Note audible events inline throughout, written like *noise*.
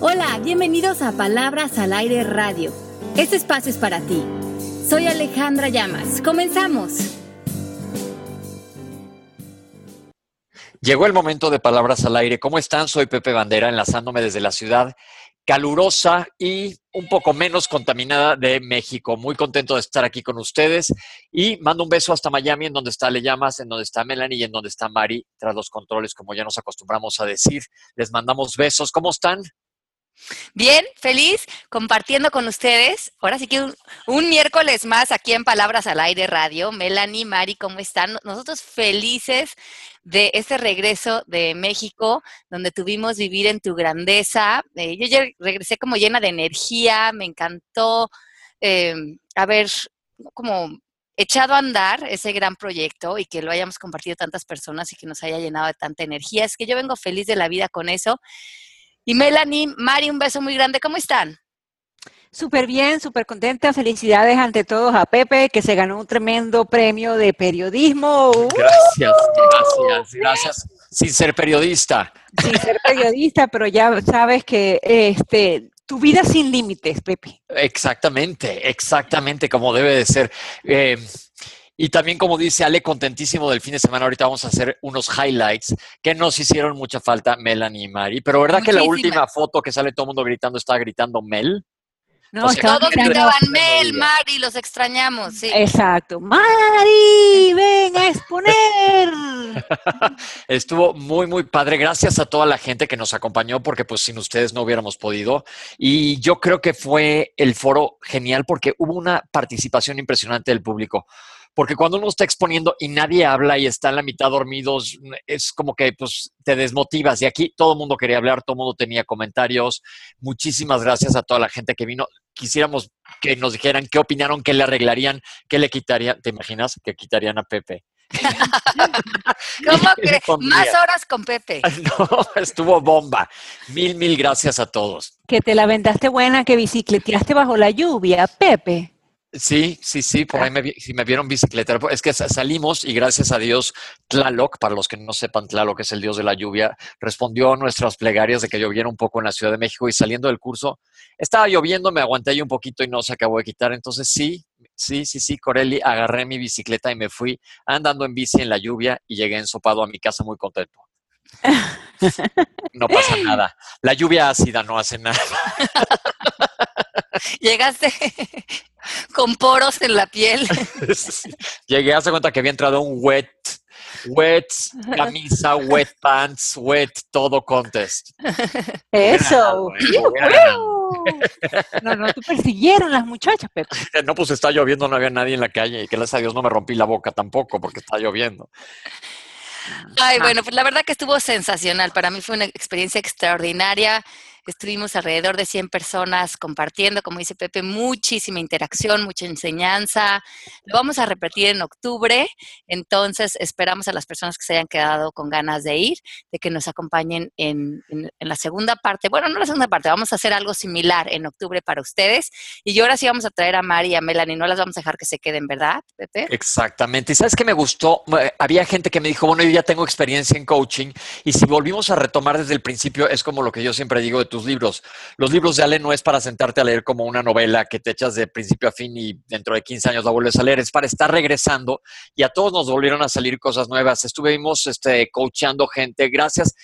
Hola, bienvenidos a Palabras al Aire Radio. Este espacio es para ti. Soy Alejandra Llamas. Comenzamos. Llegó el momento de Palabras al Aire. ¿Cómo están? Soy Pepe Bandera, enlazándome desde la ciudad calurosa y un poco menos contaminada de México. Muy contento de estar aquí con ustedes y mando un beso hasta Miami, en donde está Le Llamas, en donde está Melanie y en donde está Mari, tras los controles, como ya nos acostumbramos a decir. Les mandamos besos. ¿Cómo están? Bien, feliz compartiendo con ustedes. Ahora sí que un, miércoles más aquí en Palabras al Aire Radio. Melanie, Mari, ¿cómo están? Nosotros felices de este regreso de México, donde tuvimos vivir en tu grandeza. Eh, yo ya regresé como llena de energía, me encantó eh, haber como echado a andar ese gran proyecto y que lo hayamos compartido tantas personas y que nos haya llenado de tanta energía. Es que yo vengo feliz de la vida con eso. Y Melanie, Mari, un beso muy grande. ¿Cómo están? Súper bien, súper contenta. Felicidades ante todos a Pepe, que se ganó un tremendo premio de periodismo. Gracias, gracias, gracias. Sin ser periodista. Sin ser periodista, pero ya sabes que este, tu vida sin límites, Pepe. Exactamente, exactamente como debe de ser. Eh, y también, como dice Ale, contentísimo del fin de semana. Ahorita vamos a hacer unos highlights que nos hicieron mucha falta, Melanie y Mari. Pero ¿verdad que la última foto que sale todo el mundo gritando está gritando Mel? No, todos gritaban Mel, Mari, los extrañamos, sí. Exacto. Mari, ven a exponer. *laughs* Estuvo muy, muy padre. Gracias a toda la gente que nos acompañó, porque pues sin ustedes no hubiéramos podido. Y yo creo que fue el foro genial porque hubo una participación impresionante del público porque cuando uno está exponiendo y nadie habla y está en la mitad dormidos, es como que pues te desmotivas. Y aquí todo el mundo quería hablar, todo el mundo tenía comentarios. Muchísimas gracias a toda la gente que vino. Quisiéramos que nos dijeran qué opinaron, qué le arreglarían, qué le quitarían. ¿Te imaginas que quitarían a Pepe? *laughs* ¿Cómo *laughs* crees? Más horas con Pepe. *laughs* No, estuvo bomba. Mil, mil gracias a todos. Que te la vendaste buena, que bicicleteaste bajo la lluvia, Pepe. Sí, sí, sí, por ahí me, si me vieron bicicleta. Es que salimos y gracias a Dios, Tlaloc, para los que no sepan, Tlaloc es el dios de la lluvia, respondió a nuestras plegarias de que lloviera un poco en la Ciudad de México y saliendo del curso, estaba lloviendo, me aguanté ahí un poquito y no se acabó de quitar. Entonces sí, sí, sí, sí, Corelli, agarré mi bicicleta y me fui andando en bici en la lluvia y llegué ensopado a mi casa muy contento. *laughs* No pasa nada. La lluvia ácida no hace nada. *laughs* Llegaste *laughs* con poros en la piel. *laughs* Llegué, hace cuenta que había entrado un wet, wet camisa, wet pants, wet todo contest. Eso. No, no te persiguieron las muchachas, Pepe. No, pues está lloviendo, no había nadie en la calle y que gracias a Dios no me rompí la boca tampoco porque está lloviendo. Ay, bueno, pues la verdad que estuvo sensacional. Para mí fue una experiencia extraordinaria. Estuvimos alrededor de 100 personas compartiendo, como dice Pepe, muchísima interacción, mucha enseñanza. Lo vamos a repetir en octubre, entonces esperamos a las personas que se hayan quedado con ganas de ir, de que nos acompañen en, la segunda parte. Bueno, no la segunda parte, vamos a hacer algo similar en octubre para ustedes. Y yo ahora sí vamos a traer a Mari y a Melanie, no las vamos a dejar que se queden, ¿verdad, Pepe? Exactamente. Y sabes que me gustó, había gente que me dijo, bueno, yo ya tengo experiencia en coaching y si volvimos a retomar desde el principio, es como lo que yo siempre digo de tu libros. Los libros de Ale no es para sentarte a leer como una novela que te echas de principio a fin y dentro de 15 años la vuelves a leer, es para estar regresando y a todos nos volvieron a salir cosas nuevas. Estuvimos este, coachando gente, gracias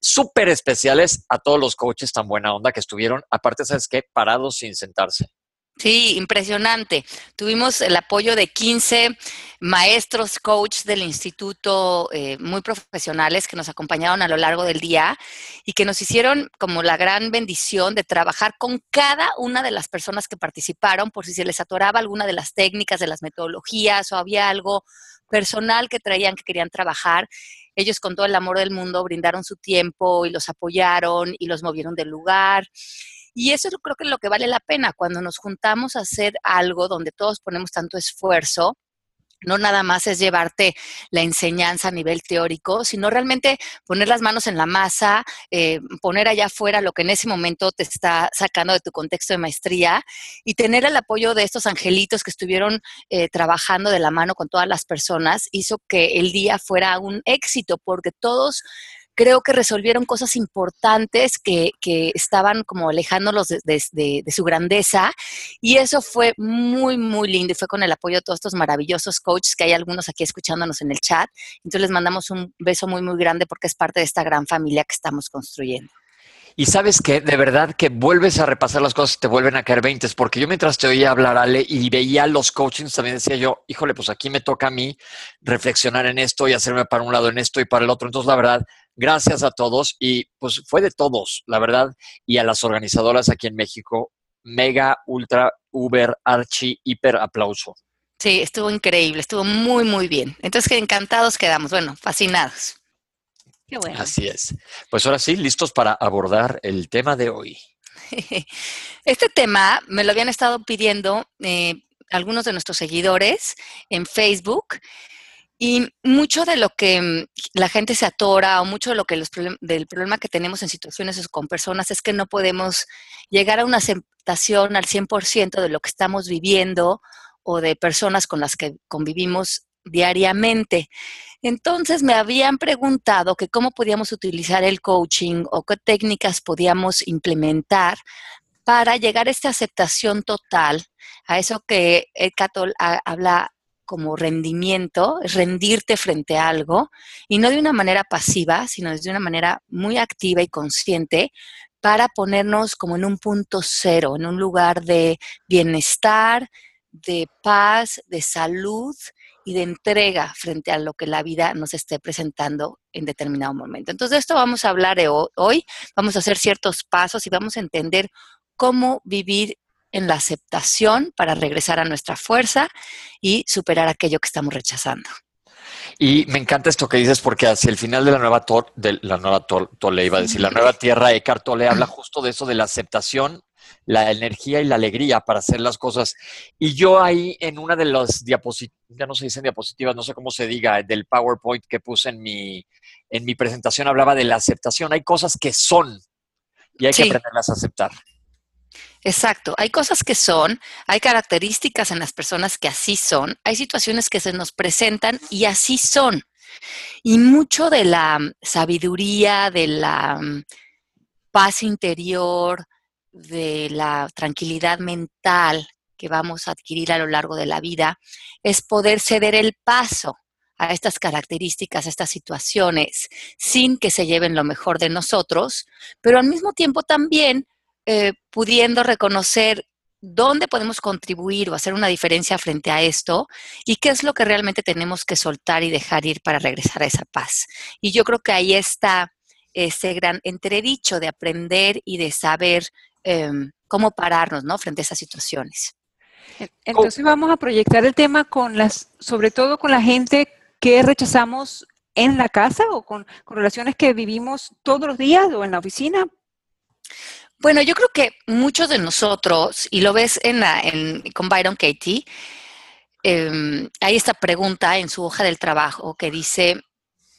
súper especiales a todos los coaches tan buena onda que estuvieron, aparte, ¿sabes qué? Parados sin sentarse. Sí, impresionante. Tuvimos el apoyo de 15 maestros, coach del instituto, eh, muy profesionales que nos acompañaron a lo largo del día y que nos hicieron como la gran bendición de trabajar con cada una de las personas que participaron por si se les atoraba alguna de las técnicas, de las metodologías o había algo personal que traían que querían trabajar. Ellos con todo el amor del mundo brindaron su tiempo y los apoyaron y los movieron del lugar. Y eso creo que es lo que vale la pena cuando nos juntamos a hacer algo donde todos ponemos tanto esfuerzo. No nada más es llevarte la enseñanza a nivel teórico, sino realmente poner las manos en la masa, eh, poner allá afuera lo que en ese momento te está sacando de tu contexto de maestría y tener el apoyo de estos angelitos que estuvieron eh, trabajando de la mano con todas las personas hizo que el día fuera un éxito, porque todos creo que resolvieron cosas importantes que, que estaban como alejándolos de, de, su grandeza y eso fue muy, muy lindo y fue con el apoyo de todos estos maravillosos coaches que hay algunos aquí escuchándonos en el chat. Entonces les mandamos un beso muy, muy grande porque es parte de esta gran familia que estamos construyendo. Y sabes que de verdad que vuelves a repasar las cosas y te vuelven a caer 20, porque yo mientras te oía hablar, Ale, y veía los coachings, también decía yo, híjole, pues aquí me toca a mí reflexionar en esto y hacerme para un lado en esto y para el otro. Entonces, la verdad, gracias a todos y pues fue de todos, la verdad, y a las organizadoras aquí en México, mega, ultra, uber, archi, hiper aplauso. Sí, estuvo increíble, estuvo muy, muy bien. Entonces, que encantados quedamos, bueno, fascinados. Qué bueno. Así es. Pues ahora sí, listos para abordar el tema de hoy. *laughs* Este tema me lo habían estado pidiendo eh, algunos de nuestros seguidores en Facebook y mucho de lo que mm, la gente se atora o mucho de lo que los del problema que tenemos en situaciones con personas es que no podemos llegar a una aceptación al 100% de lo que estamos viviendo o de personas con las que convivimos diariamente. Entonces me habían preguntado que cómo podíamos utilizar el coaching o qué técnicas podíamos implementar para llegar a esta aceptación total, a eso que el Catol habla como rendimiento, rendirte frente a algo, y no de una manera pasiva, sino de una manera muy activa y consciente, para ponernos como en un punto cero, en un lugar de bienestar, de paz, de salud y de entrega frente a lo que la vida nos esté presentando en determinado momento. Entonces, de esto vamos a hablar hoy, vamos a hacer ciertos pasos y vamos a entender cómo vivir en la aceptación para regresar a nuestra fuerza y superar aquello que estamos rechazando. Y me encanta esto que dices porque hacia el final de la nueva, de la nueva Tole, iba a decir, la nueva tierra, Eckhart Tolle habla justo de eso, de la aceptación la energía y la alegría para hacer las cosas. Y yo ahí en una de las diapositivas, ya no se dicen diapositivas, no sé cómo se diga, del PowerPoint que puse en mi, en mi presentación, hablaba de la aceptación. Hay cosas que son y hay que aprenderlas a aceptar. Exacto, hay cosas que son, hay características en las personas que así son, hay situaciones que se nos presentan y así son. Y mucho de la sabiduría, de la mm, paz interior, de la tranquilidad mental que vamos a adquirir a lo largo de la vida es poder ceder el paso a estas características, a estas situaciones, sin que se lleven lo mejor de nosotros, pero al mismo tiempo también eh, pudiendo reconocer dónde podemos contribuir o hacer una diferencia frente a esto y qué es lo que realmente tenemos que soltar y dejar ir para regresar a esa paz. Y yo creo que ahí está ese gran entredicho de aprender y de saber Em, cómo pararnos, ¿no? Frente a esas situaciones. Entonces vamos a proyectar el tema con las, sobre todo con la gente que rechazamos en la casa o con, relaciones que vivimos todos los días o en la oficina. Bueno, yo creo que muchos de nosotros, y lo ves en la, con Byron Katie, eh, hay esta pregunta en su hoja del trabajo que dice,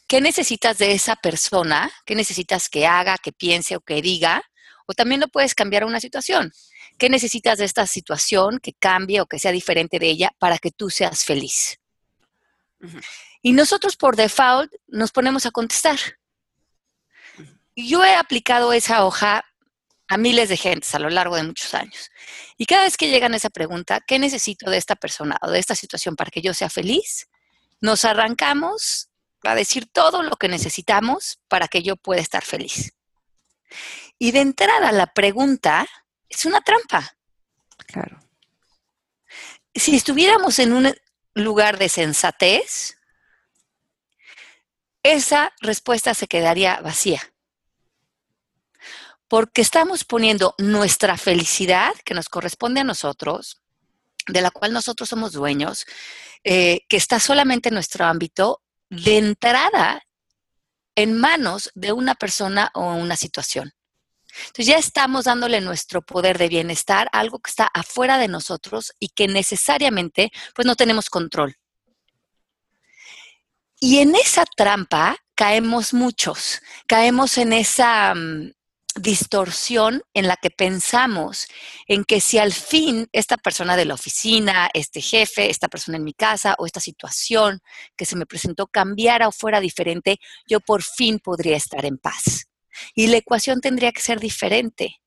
¿qué necesitas de esa persona? ¿Qué necesitas que haga, que piense o que diga o también lo puedes cambiar a una situación. ¿Qué necesitas de esta situación que cambie o que sea diferente de ella para que tú seas feliz? Y nosotros por default nos ponemos a contestar. Yo he aplicado esa hoja a miles de gentes a lo largo de muchos años. Y cada vez que llegan a esa pregunta, ¿qué necesito de esta persona o de esta situación para que yo sea feliz? Nos arrancamos a decir todo lo que necesitamos para que yo pueda estar feliz. Y de entrada la pregunta es una trampa. Claro. Si estuviéramos en un lugar de sensatez, esa respuesta se quedaría vacía. Porque estamos poniendo nuestra felicidad, que nos corresponde a nosotros, de la cual nosotros somos dueños, eh, que está solamente en nuestro ámbito, de entrada en manos de una persona o una situación. Entonces ya estamos dándole nuestro poder de bienestar a algo que está afuera de nosotros y que necesariamente pues no tenemos control. Y en esa trampa caemos muchos, caemos en esa, mm, distorsión en la que pensamos en que si al fin esta persona de la oficina, este jefe, esta persona en mi casa o esta situación que se me presentó cambiara o fuera diferente, yo por fin podría estar en paz. Y la ecuación tendría que ser diferente.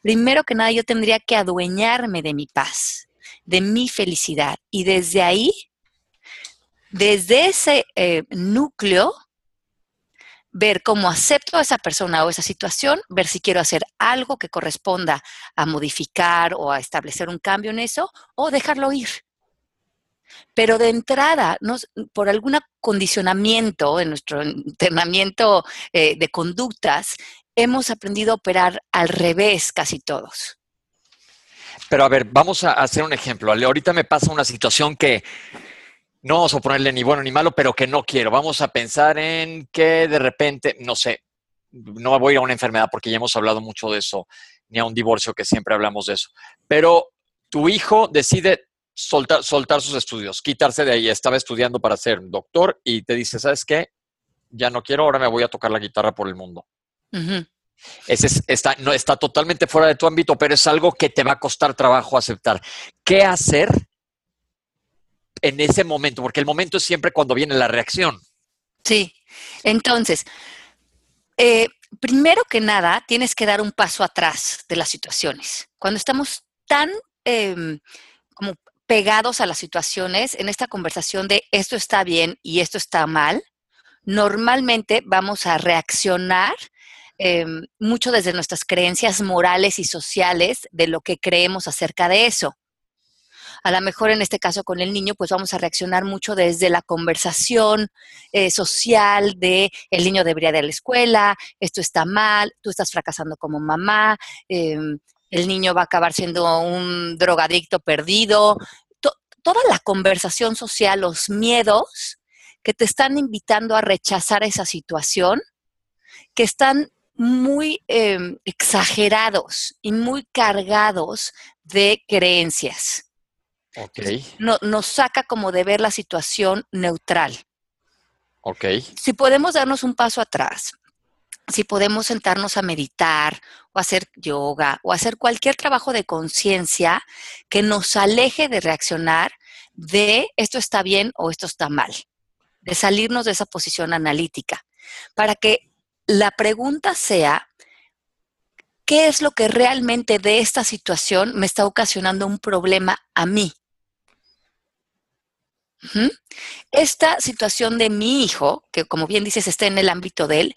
Primero que nada, yo tendría que adueñarme de mi paz, de mi felicidad. Y desde ahí, desde ese eh, núcleo, ver cómo acepto a esa persona o esa situación, ver si quiero hacer algo que corresponda a modificar o a establecer un cambio en eso o dejarlo ir. Pero de entrada, por algún condicionamiento en nuestro entrenamiento eh, de conductas, hemos aprendido a operar al revés casi todos. Pero a ver, vamos a hacer un ejemplo. Ahorita me pasa una situación que no vamos a ponerle ni bueno ni malo, pero que no quiero. Vamos a pensar en que de repente, no sé, no voy a ir a una enfermedad porque ya hemos hablado mucho de eso, ni a un divorcio que siempre hablamos de eso. Pero tu hijo decide soltar, soltar sus estudios, quitarse de ahí. Estaba estudiando para ser doctor y te dice, ¿sabes qué? Ya no quiero, ahora me voy a tocar la guitarra por el mundo. Ese está, no, está totalmente fuera de tu ámbito, pero es algo que te va a costar trabajo aceptar. ¿Qué hacer en ese momento, porque el momento es siempre cuando viene la reacción. Sí, entonces, eh, primero que nada, tienes que dar un paso atrás de las situaciones. Cuando estamos tan em, como pegados a las situaciones, en esta conversación de esto está bien y esto está mal, normalmente vamos a reaccionar em, mucho desde nuestras creencias morales y sociales de lo que creemos acerca de eso. A lo mejor en este caso con el niño, pues vamos a reaccionar mucho desde la conversación eh, social de el niño debería ir a la escuela, esto está mal, tú estás fracasando como mamá, em, el niño va a acabar siendo un drogadicto perdido. toda la conversación social, los miedos que te están invitando a rechazar esa situación, que están muy em, exagerados y muy cargados de creencias. No, nos saca como de ver la situación neutral. Ok. Si podemos darnos un paso atrás, si podemos sentarnos a meditar o hacer yoga o hacer cualquier trabajo de conciencia que nos aleje de reaccionar de esto está bien o esto está mal, de salirnos de esa posición analítica, para que la pregunta sea, ¿qué es lo que realmente de esta situación me está ocasionando un problema a mí? Esta situación de mi hijo, que como bien dices está en el ámbito de él,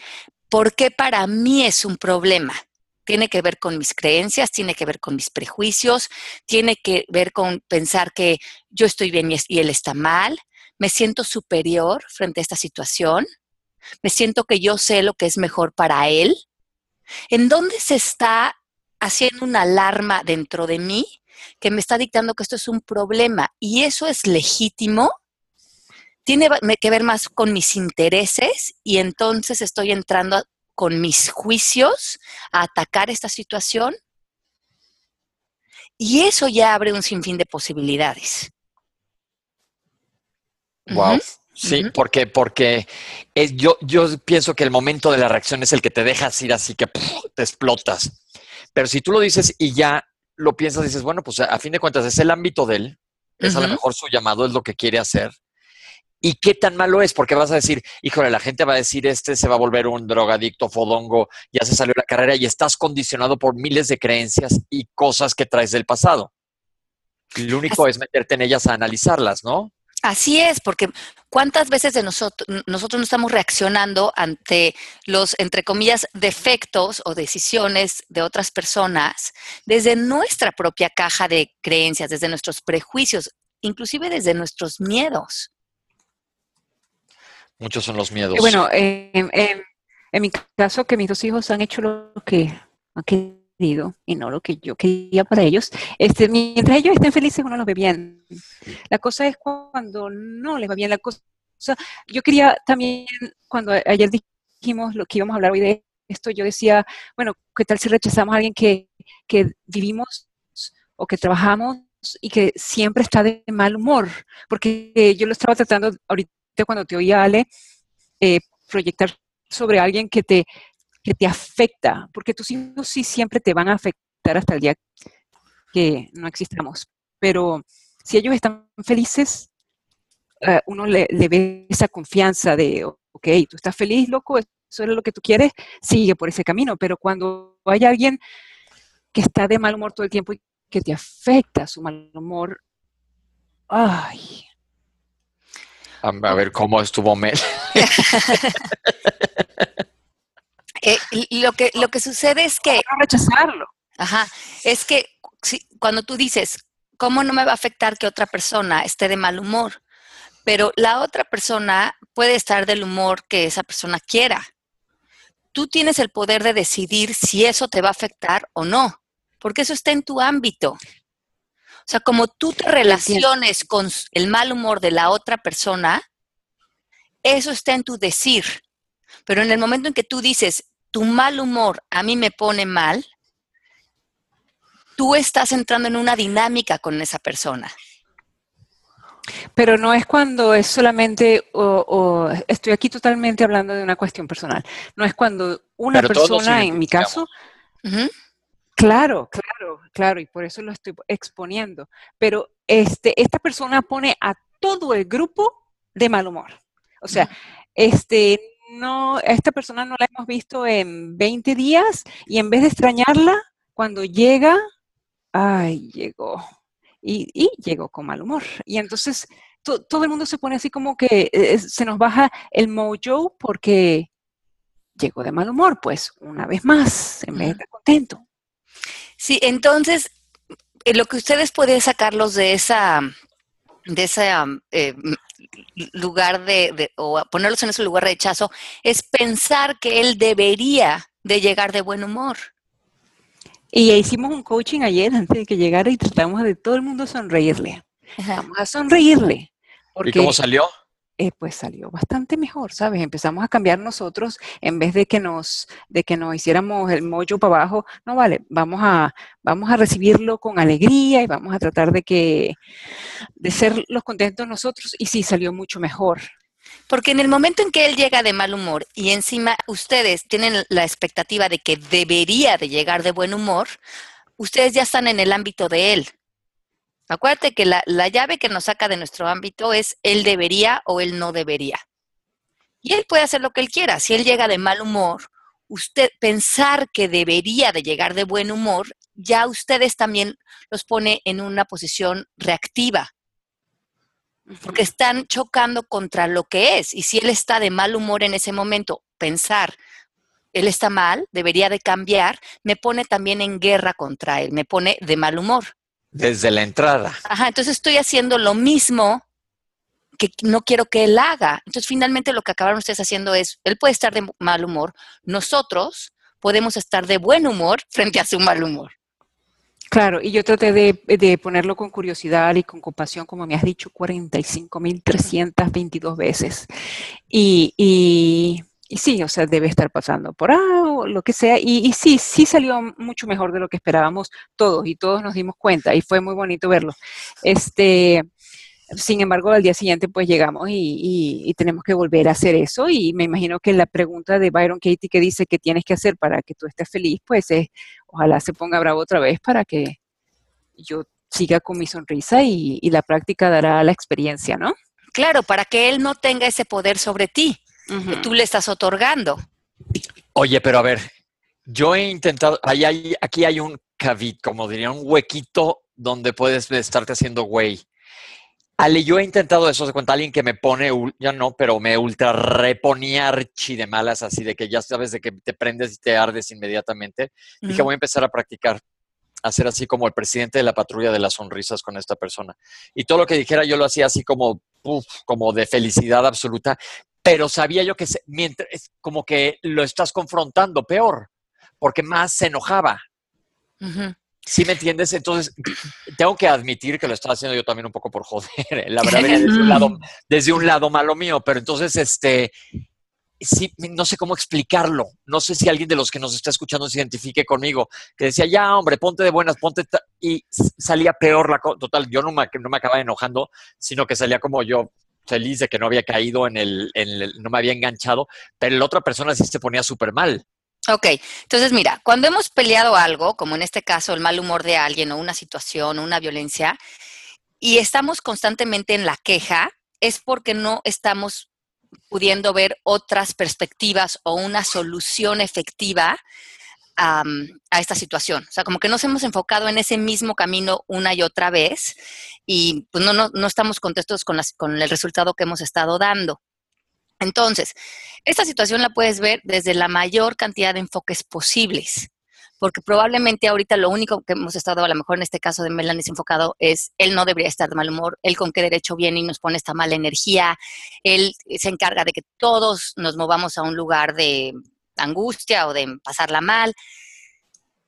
¿por qué para mí es un problema? Tiene que ver con mis creencias, tiene que ver con mis prejuicios, tiene que ver con pensar que yo estoy bien y él está mal, me siento superior frente a esta situación, me siento que yo sé lo que es mejor para él. ¿En dónde se está haciendo una alarma dentro de mí que me está dictando que esto es un problema y eso es legítimo, tiene que ver más con mis intereses y entonces estoy entrando con mis juicios a atacar esta situación. Y eso ya abre un sinfín de posibilidades. Wow. Sí, porque, porque yo, yo pienso que el momento de la reacción es el que te dejas ir así que te explotas. Pero si tú lo dices y ya lo piensas dices, bueno, pues a fin de cuentas es el ámbito de él, es a lo mejor su llamado, es lo que quiere hacer. ¿Y qué tan malo es? Porque vas a decir, híjole, la gente va a decir, este se va a volver un drogadicto, fodongo, ya se salió la carrera y estás condicionado por miles de creencias y cosas que traes del pasado. lo único es meterte en ellas a analizarlas, ¿no? Así es, porque cuántas veces de nosotros, nosotros no estamos reaccionando ante los, entre comillas, defectos o decisiones de otras personas desde nuestra propia caja de creencias, desde nuestros prejuicios, inclusive desde nuestros miedos. Muchos son los miedos. Bueno, en mi caso, que mis dos hijos han hecho lo que han y no lo que yo quería para ellos. Este, mientras ellos estén felices, uno los ve bien. La cosa es cuando no les va bien la cosa. Yo quería también, cuando ayer dijimos lo que íbamos a hablar hoy de esto, yo decía, bueno, ¿qué tal si rechazamos a alguien que, que vivimos o que trabajamos y que siempre está de mal humor? Porque yo lo estaba tratando ahorita cuando te oía, Ale, eh, proyectar sobre alguien que te que te afecta, porque tus hijos sí siempre te van a afectar hasta el día que no existamos, pero si ellos están felices, eh, uno le, ve esa confianza de, ok, tú estás feliz, loco, eso es lo que tú quieres, sigue por ese camino, pero cuando hay alguien que está de mal humor todo el tiempo y que te afecta su mal humor, ay. A ver cómo estuvo Mel. *laughs* Eh, lo, que, lo que sucede es que... No rechazarlo. Ajá, es que cuando tú dices, ¿cómo no me va a afectar que otra persona esté de mal humor? Pero la otra persona puede estar del humor que esa persona quiera. Tú tienes el poder de decidir si eso te va a afectar o no, porque eso está en tu ámbito. O sea, como tú te relaciones con el mal humor de la otra persona, eso está en tu decir. Pero en el momento en que tú dices, tu mal humor a mí me pone mal, tú estás entrando en una dinámica con esa persona. Pero no es cuando es solamente, o, estoy aquí totalmente hablando de una cuestión personal, no es cuando una persona, en mi caso, claro, claro, claro, y por eso lo estoy exponiendo, pero este, esta persona pone a todo el grupo de mal humor. O sea, este, no, esta persona no la hemos visto en 20 días y en vez de extrañarla, cuando llega, ay, llegó. Y, llegó con mal humor. Y entonces todo el mundo se pone así como que eh, se nos baja el mojo porque llegó de mal humor, pues una vez más, en vez de estar contento. Sí, entonces eh, lo que ustedes pueden sacarlos de esa de ese eh, lugar de, o ponerlos en ese lugar de rechazo, es pensar que él debería de llegar de buen humor. Y hicimos un coaching ayer antes de que llegara y tratamos de todo el mundo sonreírle. Vamos a sonreírle. ¿Y cómo salió? Eh, pues salió bastante mejor, ¿sabes? Empezamos a cambiar nosotros en vez de que nos, de que nos hiciéramos el mollo para abajo. No vale, vamos a, vamos a recibirlo con alegría y vamos a tratar de que, de ser los contentos nosotros. Y sí, salió mucho mejor. Porque en el momento en que él llega de mal humor y encima ustedes tienen la expectativa de que debería de llegar de buen humor, ustedes ya están en el ámbito de él. Acuérdate que la, llave que nos saca de nuestro ámbito es él debería o él no debería. Y él puede hacer lo que él quiera. Si él llega de mal humor, usted pensar que debería de llegar de buen humor, ya ustedes también los pone en una posición reactiva. Porque están chocando contra lo que es. Y si él está de mal humor en ese momento, pensar, él está mal, debería de cambiar, me pone también en guerra contra él, me pone de mal humor. Desde la entrada. Ajá, entonces estoy haciendo lo mismo que no quiero que él haga. Entonces, finalmente lo que acabaron ustedes haciendo es, él puede estar de mal humor, nosotros podemos estar de buen humor frente a su mal humor. Claro, y yo traté de, ponerlo con curiosidad y con compasión, como me has dicho, 45.322 veces. Y, y y sí, o sea, debe estar pasando por algo, lo que sea. Y, sí, sí salió mucho mejor de lo que esperábamos todos y todos nos dimos cuenta y fue muy bonito verlo. Este, sin embargo, al día siguiente pues llegamos y, tenemos que volver a hacer eso y me imagino que la pregunta de Byron Katie que dice que tienes que hacer para que tú estés feliz, pues es, ojalá se ponga bravo otra vez para que yo siga con mi sonrisa y, y la práctica dará la experiencia, ¿no? Claro, para que él no tenga ese poder sobre ti que tú le estás otorgando. Oye, pero a ver, yo he intentado, hay, aquí hay un cavit, como diría, un huequito donde puedes estarte haciendo güey. Ale, yo he intentado eso, se cuenta alguien que me pone, ya no, pero me ultra reponía archi de malas, así de que ya sabes de que te prendes y te ardes inmediatamente. Dije, voy a empezar a practicar, hacer así como el presidente de la patrulla de las sonrisas con esta persona. Y todo lo que dijera yo lo hacía así como, como de felicidad absoluta, pero sabía yo que mientras, como que lo estás confrontando peor, porque más se enojaba. ¿Sí me entiendes? Entonces, *clears throat* tengo que admitir que lo estaba haciendo yo también un poco por joder. ¿eh? La verdad, desde un *laughs* lado, desde un lado malo mío, pero entonces, este, sí, no sé cómo explicarlo. No sé si alguien de los que nos está escuchando se identifique conmigo, que decía, ya, hombre, ponte de buenas, ponte. Y salía peor la cosa. Total, yo no me, no me acababa enojando, sino que salía como yo, feliz de que no había caído en el, no me había enganchado, pero la otra persona sí se ponía súper mal. Ok, entonces mira, cuando hemos peleado algo, como en este caso el mal humor de alguien o una situación o una violencia, y estamos constantemente en la queja, es porque no estamos pudiendo ver otras perspectivas o una solución efectiva a, esta situación. O sea, como que nos hemos enfocado en ese mismo camino una y otra vez y pues no, no, no estamos contentos con, con el resultado que hemos estado dando. Entonces, esta situación la puedes ver desde la mayor cantidad de enfoques posibles, porque probablemente ahorita lo único que hemos estado, a lo mejor en este caso de Melanie enfocado, es él no debería estar de mal humor, él con qué derecho viene y nos pone esta mala energía, él se encarga de que todos nos movamos a un lugar de angustia o de pasarla mal,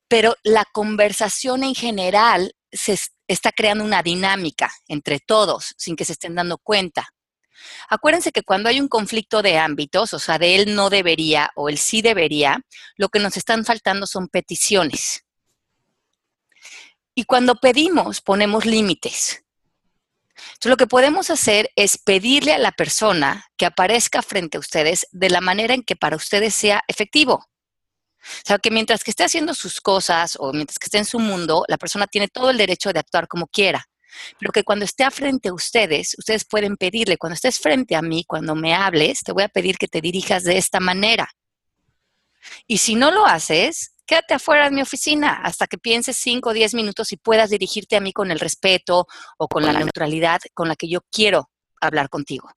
pero la conversación en general se está creando una dinámica entre todos sin que se estén dando cuenta. Acuérdense que cuando hay un conflicto de ámbitos, o sea, de él no debería o él sí debería, lo que nos están faltando son peticiones. Y cuando pedimos, ponemos límites. Entonces, lo que podemos hacer es pedirle a la persona que aparezca frente a ustedes de la manera en que para ustedes sea efectivo. O sea, que mientras que esté haciendo sus cosas o mientras que esté en su mundo, la persona tiene todo el derecho de actuar como quiera. Pero que cuando esté frente a ustedes, ustedes pueden pedirle, cuando estés frente a mí, cuando me hables, te voy a pedir que te dirijas de esta manera. Y si no lo haces, quédate afuera de mi oficina hasta que pienses 5 o 10 minutos y puedas dirigirte a mí con el respeto o con la neutralidad con la que yo quiero hablar contigo.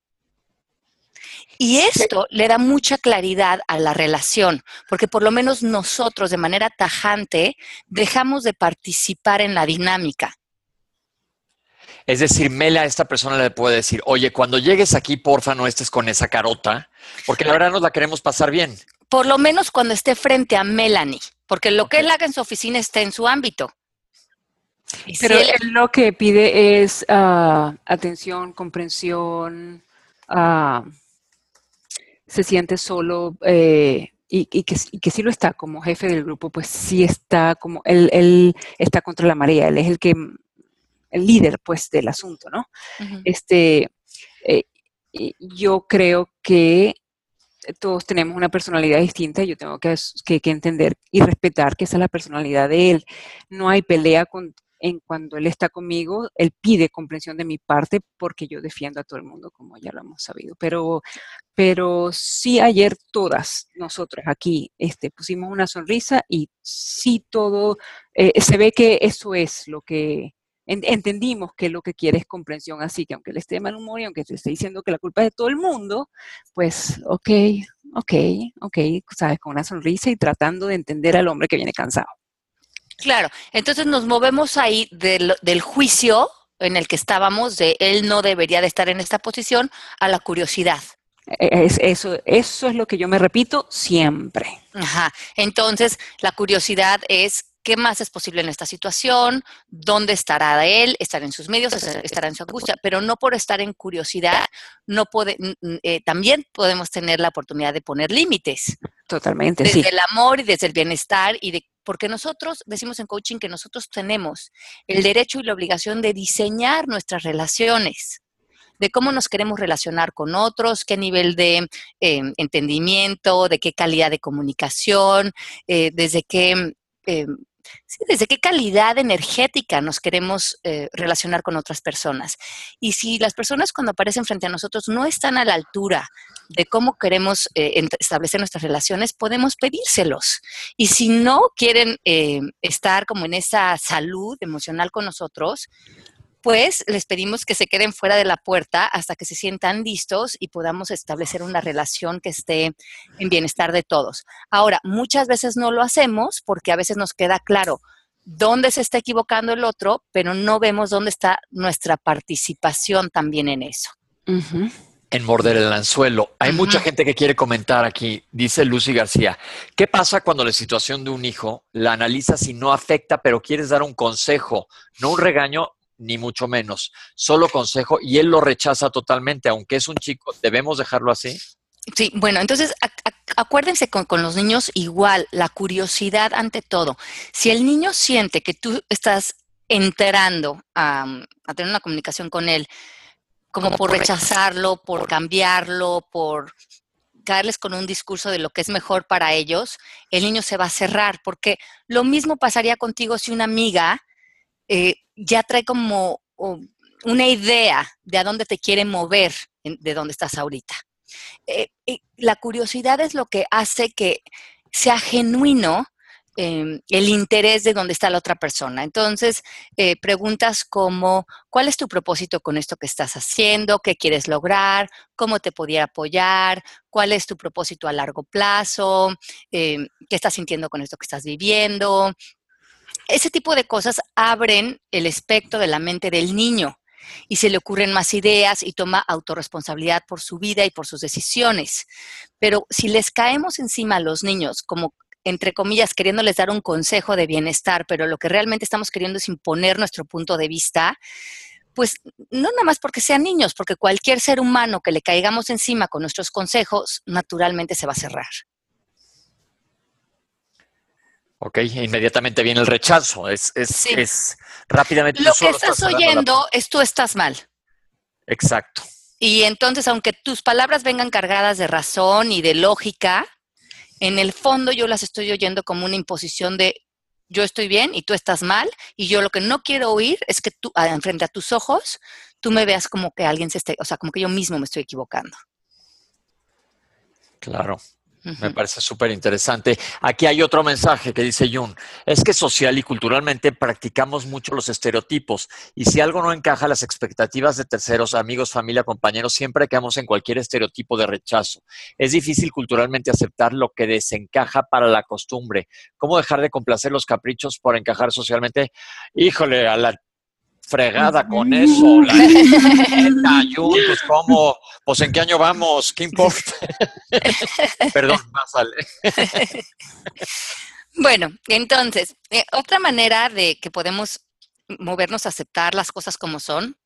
Y esto le da mucha claridad a la relación, porque por lo menos nosotros de manera tajante dejamos de participar en la dinámica. Es decir, Mela a esta persona le puede decir, oye, cuando llegues aquí, porfa, no estés con esa carota, porque la verdad nos la queremos pasar bien. Por lo menos cuando esté frente a Melanie, porque lo que él haga en su oficina está en su ámbito. Pero él... lo que pide es ah, atención, comprensión, ah, se siente solo eh, y, que, y, que, sí lo está como jefe del grupo, pues sí está como, él, él está contra la marea, él es el que el líder, pues, del asunto, ¿no? Este, eh, yo creo que todos tenemos una personalidad distinta y yo tengo que, entender y respetar que esa es la personalidad de él. No hay pelea con, en cuando él está conmigo, él pide comprensión de mi parte porque yo defiendo a todo el mundo, como ya lo hemos sabido. Pero, pero sí ayer todas nosotras aquí este, pusimos una sonrisa y sí todo, eh, se ve que eso es lo que, entendimos que lo que quiere es comprensión, así que aunque le esté de mal humor y aunque te esté diciendo que la culpa es de todo el mundo, pues ok, ok, ok, sabes, con una sonrisa y tratando de entender al hombre que viene cansado. Claro, entonces nos movemos ahí del, del juicio en el que estábamos de él no debería de estar en esta posición a la curiosidad. E, es, eso, eso es lo que yo me repito siempre. Ajá. Entonces, la curiosidad es qué más es posible en esta situación, dónde estará él, estará en sus medios, estará en su angustia, pero no por estar en curiosidad, no puede, eh, también podemos tener la oportunidad de poner límites. Totalmente, desde el amor y desde el bienestar y de porque nosotros decimos en coaching que nosotros tenemos el derecho y la obligación de diseñar nuestras relaciones de cómo nos queremos relacionar con otros, qué nivel de eh, entendimiento, de qué calidad de comunicación, eh, desde qué desde qué calidad energética nos queremos eh, relacionar con otras personas. Y si las personas cuando aparecen frente a nosotros no están a la altura de cómo queremos eh, establecer nuestras relaciones, podemos pedírselos. Y si no quieren eh, estar como en esa salud emocional con nosotros, pues les pedimos que se queden fuera de la puerta hasta que se sientan listos y podamos establecer una relación que esté en bienestar de todos. Ahora, muchas veces no lo hacemos porque a veces nos queda claro dónde se está equivocando el otro, pero no vemos dónde está nuestra participación también en eso. En morder el anzuelo. Hay mucha gente que quiere comentar aquí. Dice Lucy García, ¿qué pasa cuando la situación de un hijo la analizas y no afecta, pero quieres dar un consejo, no un regaño, ni mucho menos. Solo consejo y él lo rechaza totalmente, aunque es un chico, ¿debemos dejarlo así? Sí, bueno, entonces acuérdense con, con, los niños igual, la curiosidad ante todo. Si el niño siente que tú estás enterando a, a tener una comunicación con él, como por rechazarlo, por cambiarlo, por caerles con un discurso de lo que es mejor para ellos, el niño se va a cerrar, porque lo mismo pasaría contigo si una amiga eh, ya trae como una idea de a dónde te quiere mover, de dónde estás ahorita. Eh, la curiosidad es lo que hace que sea genuino Em, el interés de dónde está la otra persona. Entonces, eh, preguntas como, ¿cuál es tu propósito con esto que estás haciendo? ¿Qué quieres lograr? ¿Cómo te podría apoyar? ¿Cuál es tu propósito a largo plazo? Em, ¿Qué estás sintiendo con esto que estás viviendo? Ese tipo de cosas abren el espectro de la mente del niño y se le ocurren más ideas y toma autorresponsabilidad por su vida y por sus decisiones. Pero si les caemos encima a los niños como entre comillas, queriéndoles dar un consejo de bienestar, pero lo que realmente estamos queriendo es imponer nuestro punto de vista, pues no nada más porque sean niños, porque cualquier ser humano que le caigamos encima con nuestros consejos, naturalmente se va a cerrar. Ok, inmediatamente viene el rechazo. Es, es, rápidamente. Lo que estás oyendo es tú estás mal. Exacto. Y entonces, aunque tus palabras vengan cargadas de razón y de lógica, en el fondo yo las estoy oyendo como una imposición de yo estoy bien y tú estás mal, y yo lo que no quiero oír es que tú, frente a tus ojos, tú me veas como que alguien se esté, o sea, como que yo mismo me estoy equivocando. Claro. Me parece súper interesante. Aquí hay otro mensaje que dice Jun. Es que social y culturalmente practicamos mucho los estereotipos y si algo no encaja las expectativas de terceros, amigos, familia, compañeros, siempre quedamos en cualquier estereotipo de rechazo. Es difícil culturalmente aceptar lo que desencaja para la costumbre. ¿Cómo dejar de complacer los caprichos por encajar socialmente? Híjole, a la fregada con eso. La *laughs* pues cómo, pues en qué año vamos, qué importa. *laughs* Perdón, más *laughs* Bueno, entonces, eh, otra manera de que podemos movernos a aceptar las cosas como son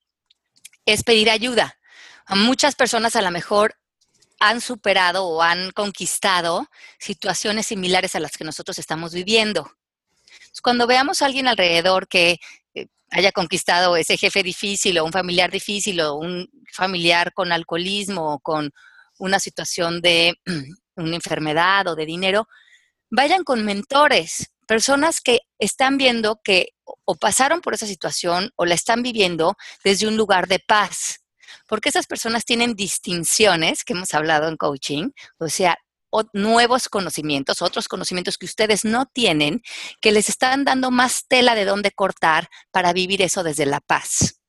es pedir ayuda. A muchas personas a lo mejor han superado o han conquistado situaciones similares a las que nosotros estamos viviendo. Cuando veamos a alguien alrededor que haya conquistado ese jefe difícil o un familiar difícil o un familiar con alcoholismo o con una situación de *clears throat* una enfermedad o de dinero, vayan con mentores, personas que están viendo que o pasaron por esa situación o la están viviendo desde un lugar de paz. Porque esas personas tienen distinciones que hemos hablado en coaching, o sea, nuevos conocimientos, otros conocimientos que ustedes no tienen, que les están dando más tela de dónde cortar para vivir eso desde la paz.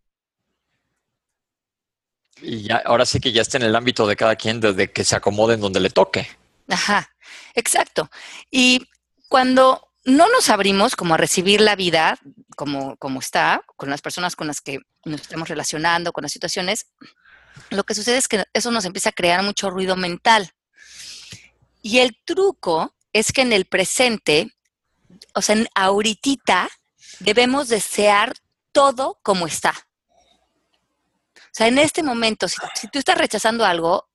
Y ya, ahora sí que ya está en el ámbito de cada quien desde que se acomode en donde le toque. Ajá, exacto. Y cuando no nos abrimos como a recibir la vida como, como está, con las personas con las que nos estamos relacionando, con las situaciones, lo que sucede es que eso nos empieza a crear mucho ruido mental. Y el truco es que en el presente, o sea, en ahorita, debemos desear todo como está. O sea, en este momento, si, tú estás rechazando algo,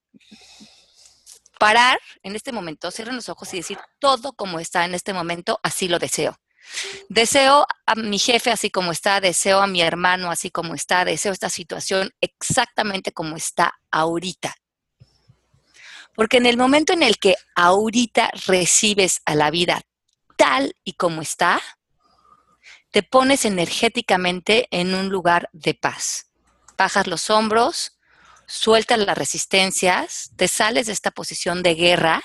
parar en este momento, cierren los ojos y decir todo como está en este momento, así lo deseo. Deseo a mi jefe así como está, deseo a mi hermano así como está, deseo esta situación exactamente como está ahorita. Porque en el momento en el que ahorita recibes a la vida tal y como está, te pones energéticamente en un lugar de paz. Bajas los hombros, sueltas las resistencias, te sales de esta posición de guerra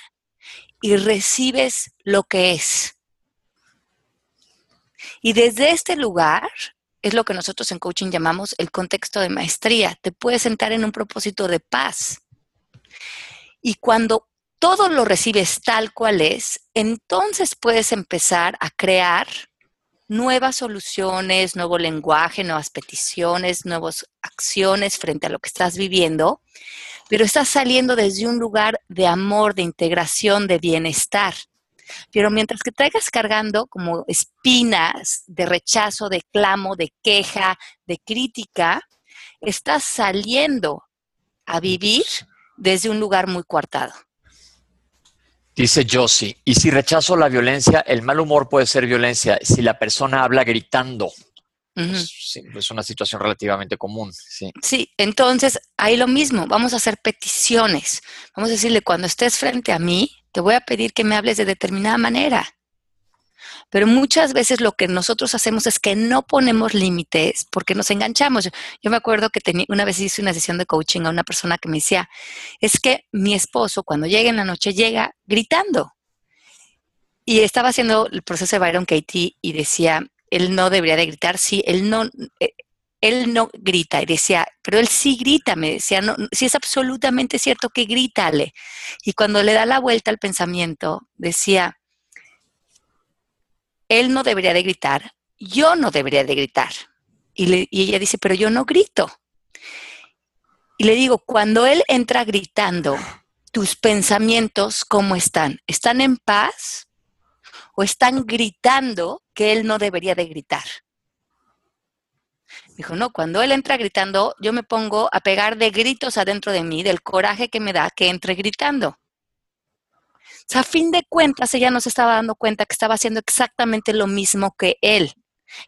y recibes lo que es. Y desde este lugar es lo que nosotros en coaching llamamos el contexto de maestría. Te puedes sentar en un propósito de paz y cuando todo lo recibes tal cual es, entonces puedes empezar a crear nuevas soluciones, nuevo lenguaje, nuevas peticiones, nuevas acciones frente a lo que estás viviendo, pero estás saliendo desde un lugar de amor, de integración, de bienestar. Pero mientras que traigas cargando como espinas de rechazo, de clamo, de queja, de crítica, estás saliendo a vivir desde un lugar muy coartado. Dice Josie, y si rechazo la violencia, el mal humor puede ser violencia si la persona habla gritando. es, es, una situación relativamente común. Sí. sí, entonces hay lo mismo, vamos a hacer peticiones. Vamos a decirle, cuando estés frente a mí, te voy a pedir que me hables de determinada manera. Pero muchas veces lo que nosotros hacemos es que no ponemos límites porque nos enganchamos. Yo me acuerdo que una vez hice una sesión de coaching a una persona que me decía, es que mi esposo cuando llega en la noche llega gritando. Y estaba haciendo el proceso de Byron Katie y decía, él no debería de gritar, sí, él no, eh, él no grita. Y decía, pero él sí grita, me decía, no, sí es absolutamente cierto que grítale. Y cuando le da la vuelta al pensamiento, decía, él no debería de gritar, yo no debería de gritar. Y, ella dice, pero yo no grito. Y le digo, cuando él entra gritando, tus pensamientos, ¿cómo están? ¿Están en paz? ¿O están gritando que él no debería de gritar? Dijo, no, cuando él entra gritando, yo me pongo a pegar de gritos adentro de mí, del coraje que me da que entre gritando a fin de cuentas, ella no se estaba dando cuenta que estaba haciendo exactamente lo mismo que él,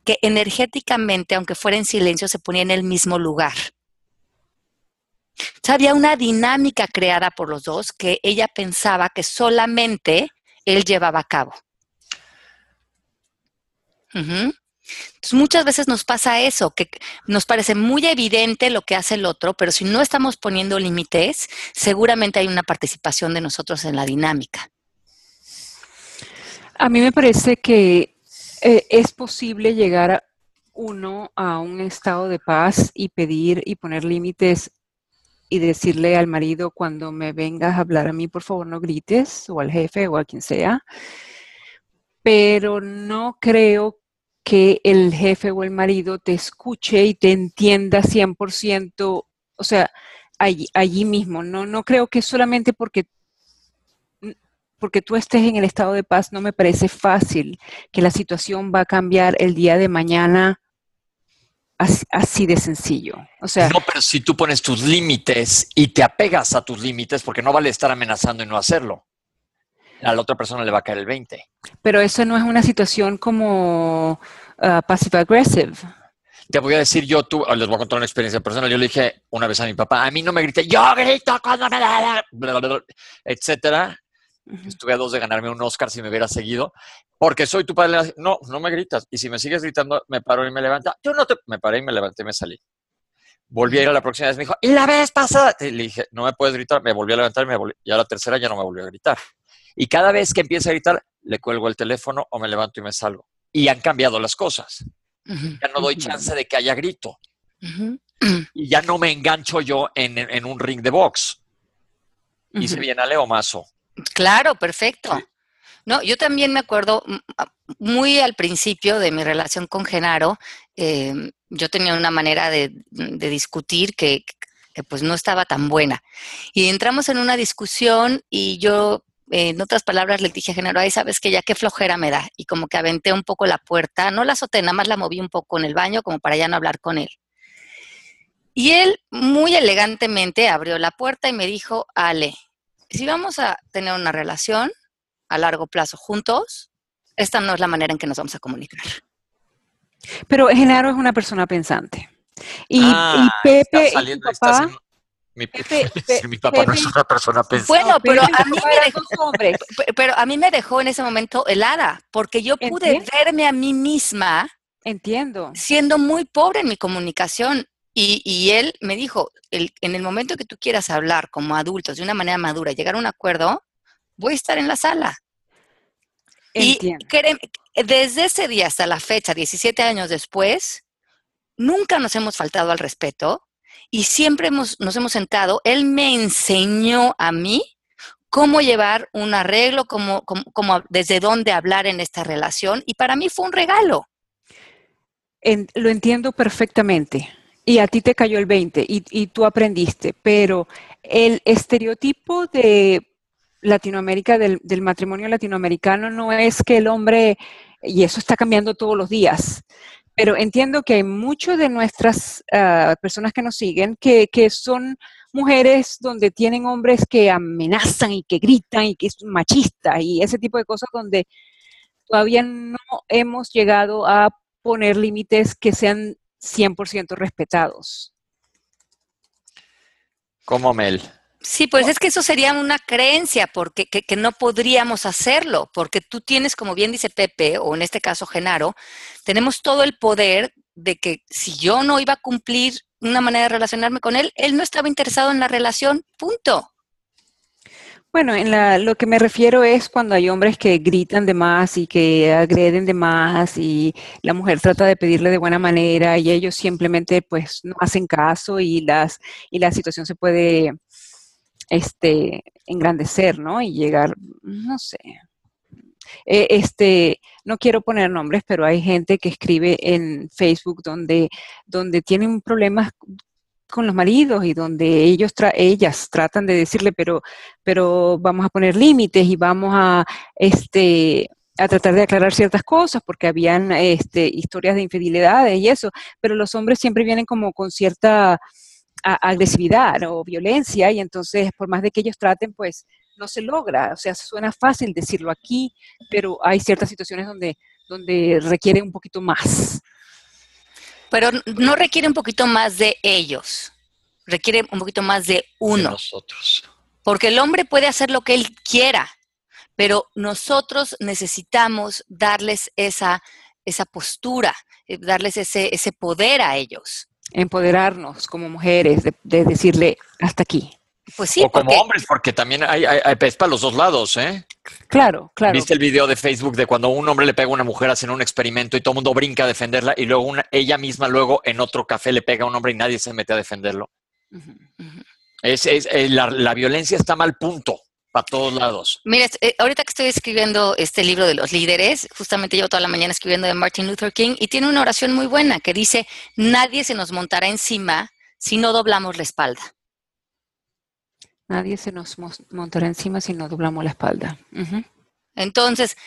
que energéticamente, aunque fuera en silencio, se ponía en el mismo lugar. había una dinámica creada por los dos que ella pensaba que solamente él llevaba a cabo. Entonces, muchas veces nos pasa eso, que nos parece muy evidente lo que hace el otro, pero si no estamos poniendo límites, seguramente hay una participación de nosotros en la dinámica. A mí me parece que eh, es posible llegar uno a un estado de paz y pedir y poner límites y decirle al marido cuando me vengas a hablar a mí, por favor no grites, o al jefe o a quien sea, pero no creo que el jefe o el marido te escuche y te entienda 100%, o sea, allí, allí mismo. No, no creo que solamente porque porque tú estés en el estado de paz, no me parece fácil que la situación va a cambiar el día de mañana así, de sencillo. O sea, no, pero si tú pones tus límites y te apegas a tus límites, porque no vale estar amenazando y no hacerlo. A la otra persona le va a caer el 20. Pero eso no es una situación como uh, passive aggressive. Te voy a decir yo, tú, les voy a contar una experiencia personal. Yo le dije una vez a mi papá, a mí no me grite, yo grito cuando me da, etcétera. Estuve a dos de ganarme un Oscar si me hubiera seguido, porque soy tu padre. No, no me gritas. Y si me sigues gritando, me paro y me levanta. Yo no te. Me paré y me levanté y me salí. Volví a ir a la próxima vez. Me dijo, ¿y la vez pasada? Y le dije, no me puedes gritar. Me volví a levantar y, me volví, y a la tercera ya no me volvió a gritar. Y cada vez que empieza a gritar, le cuelgo el teléfono o me levanto y me salgo. Y han cambiado las cosas. Ya no doy chance de que haya grito. Y ya no me engancho yo en, en un ring de box. Se viene a Leo Mazo. Claro, perfecto. No, yo también me acuerdo mm, muy al principio de mi relación con Genaro, em, yo tenía una manera de, discutir que, pues no estaba tan buena. Y entramos en una discusión y yo, en otras palabras, le dije a Genaro, ay, sabes que ya qué flojera me da. Y como que aventé un poco la puerta, no la azoté, nada más la moví un poco en el baño como para ya no hablar con él. Y él muy elegantemente abrió la puerta y me dijo, Ale, si vamos a tener una relación a largo plazo juntos, esta no es la manera en que nos vamos a comunicar. Pero Genaro es una persona pensante. Y, ah, Pepe y papá... *laughs* Mi, papá no es una persona pensante. Bueno, pero a, mí me dejó, *laughs* pero a mí me dejó en ese momento helada, porque yo pude verme a mí misma. Entiendo. Siendo muy pobre en mi comunicación. Y, él me dijo, en el momento que tú quieras hablar como adultos de una manera madura, llegar a un acuerdo, voy a estar en la sala. Y desde ese día hasta la fecha, 17 años después, nunca nos hemos faltado al respeto y siempre hemos, nos hemos sentado. Él me enseñó a mí cómo llevar un arreglo, cómo, desde dónde hablar en esta relación y para mí fue un regalo. lo entiendo perfectamente y a ti te cayó el 20 y, tú aprendiste, pero el estereotipo de Latinoamérica, del, matrimonio latinoamericano, no es que el hombre, y eso está cambiando todos los días, pero entiendo que hay muchas de nuestras ah, personas que nos siguen que, son mujeres donde tienen hombres que amenazan y que gritan y que es machista y ese tipo de cosas donde todavía no hemos llegado a poner límites que sean 100% respetados. ¿Cómo, Mel? Sí, pues es que eso sería una creencia, porque que, que, no podríamos hacerlo, porque tú tienes, como bien dice Pepe, o en este caso Genaro, tenemos todo el poder de que si yo no iba a cumplir una manera de relacionarme con él, él no estaba interesado en la relación, punto. Bueno, en la, lo que me refiero es cuando hay hombres que gritan de más y que agreden de más y la mujer trata de pedirle de buena manera y ellos simplemente pues no hacen caso y las y la situación se puede este engrandecer, ¿no? Y llegar, no sé. Eh, este, no quiero poner nombres, pero hay gente que escribe en Facebook donde, donde tienen problemas con los maridos y donde ellos ellas tratan de decirle, pero, pero vamos a poner límites y vamos a, este, a tratar de aclarar ciertas cosas porque habían este, historias de infidelidades y eso, pero los hombres siempre vienen como con cierta agresividad o violencia y entonces por más de que ellos traten, pues no se logra. O sea, suena fácil decirlo aquí, pero hay ciertas situaciones donde, donde requiere un poquito más. Pero no requiere un poquito más de ellos, requiere un poquito más de uno. De nosotros. Porque el hombre puede hacer lo que él quiera, pero nosotros necesitamos darles esa, esa postura, eh, darles ese, ese poder a ellos. Empoderarnos como mujeres, de, de decirle hasta aquí. Pues sí, o como porque... hombres, porque también hay, hay, hay es para los dos lados, ¿eh? Claro, claro. ¿Viste el video de Facebook de cuando un hombre le pega a una mujer haciendo un experimento y todo el mundo brinca a defenderla y luego una, ella misma luego en otro café le pega a un hombre y nadie se mete a defenderlo? Uh -huh, uh -huh. Es, es, es la, la, violencia está mal punto para todos lados. Mira, eh, ahorita que estoy escribiendo este libro de los líderes, justamente llevo toda la mañana escribiendo de Martin Luther King y tiene una oración muy buena que dice, nadie se nos montará encima si no doblamos la espalda. Nadie se nos montará encima si no doblamos la espalda. Entonces,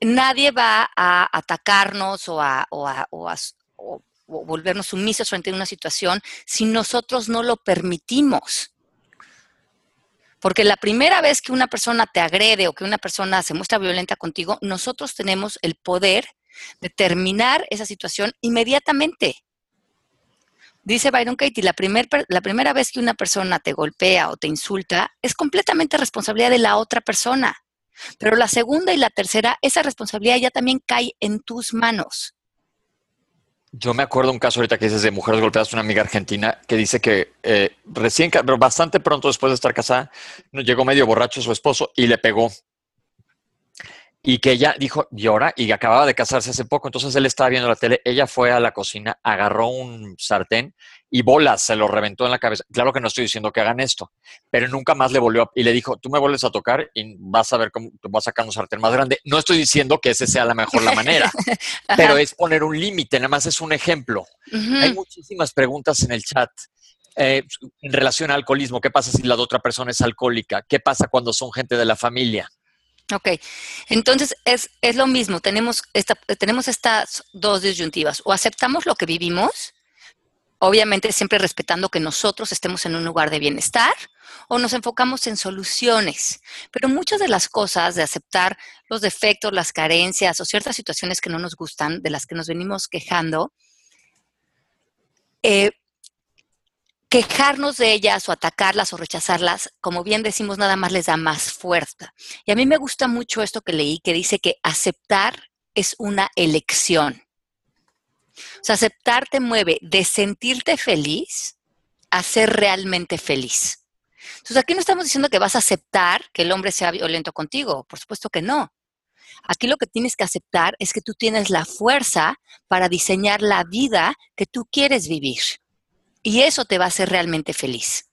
nadie va a atacarnos o a, o a, o a o, o volvernos sumisos frente a una situación si nosotros no lo permitimos. Porque la primera vez que una persona te agrede o que una persona se muestra violenta contigo, nosotros tenemos el poder de terminar esa situación inmediatamente. Dice Byron Katie, la, la primera vez que una persona te golpea o te insulta es completamente responsabilidad de la otra persona. Pero la segunda y la tercera, esa responsabilidad ya también cae en tus manos. Yo me acuerdo un caso ahorita que dices de mujeres golpeadas, una amiga argentina que dice que eh, recién, bastante pronto después de estar casada, llegó medio borracho su esposo y le pegó. Y que ella dijo, llora, y acababa de casarse hace poco, entonces él estaba viendo la tele, ella fue a la cocina, agarró un sartén y bolas se lo reventó en la cabeza. Claro que no estoy diciendo que hagan esto, pero nunca más le volvió a, y le dijo, tú me vuelves a tocar y vas a ver cómo te vas a sacar un sartén más grande. No estoy diciendo que ese sea la mejor la manera, *laughs* pero es poner un límite, nada más es un ejemplo. Uh -huh. Hay muchísimas preguntas en el chat. Eh, en relación al alcoholismo, ¿qué pasa si la otra persona es alcohólica? ¿Qué pasa cuando son gente de la familia? Ok, entonces es, es lo mismo, tenemos, esta, tenemos estas dos disyuntivas, o aceptamos lo que vivimos, obviamente siempre respetando que nosotros estemos en un lugar de bienestar, o nos enfocamos en soluciones, pero muchas de las cosas de aceptar los defectos, las carencias o ciertas situaciones que no nos gustan, de las que nos venimos quejando, eh, quejarnos de ellas o atacarlas o rechazarlas, como bien decimos, nada más les da más fuerza. Y a mí me gusta mucho esto que leí, que dice que aceptar es una elección. O sea, aceptar te mueve de sentirte feliz a ser realmente feliz. Entonces, aquí no estamos diciendo que vas a aceptar que el hombre sea violento contigo, por supuesto que no. Aquí lo que tienes que aceptar es que tú tienes la fuerza para diseñar la vida que tú quieres vivir. Y eso te va a hacer realmente feliz.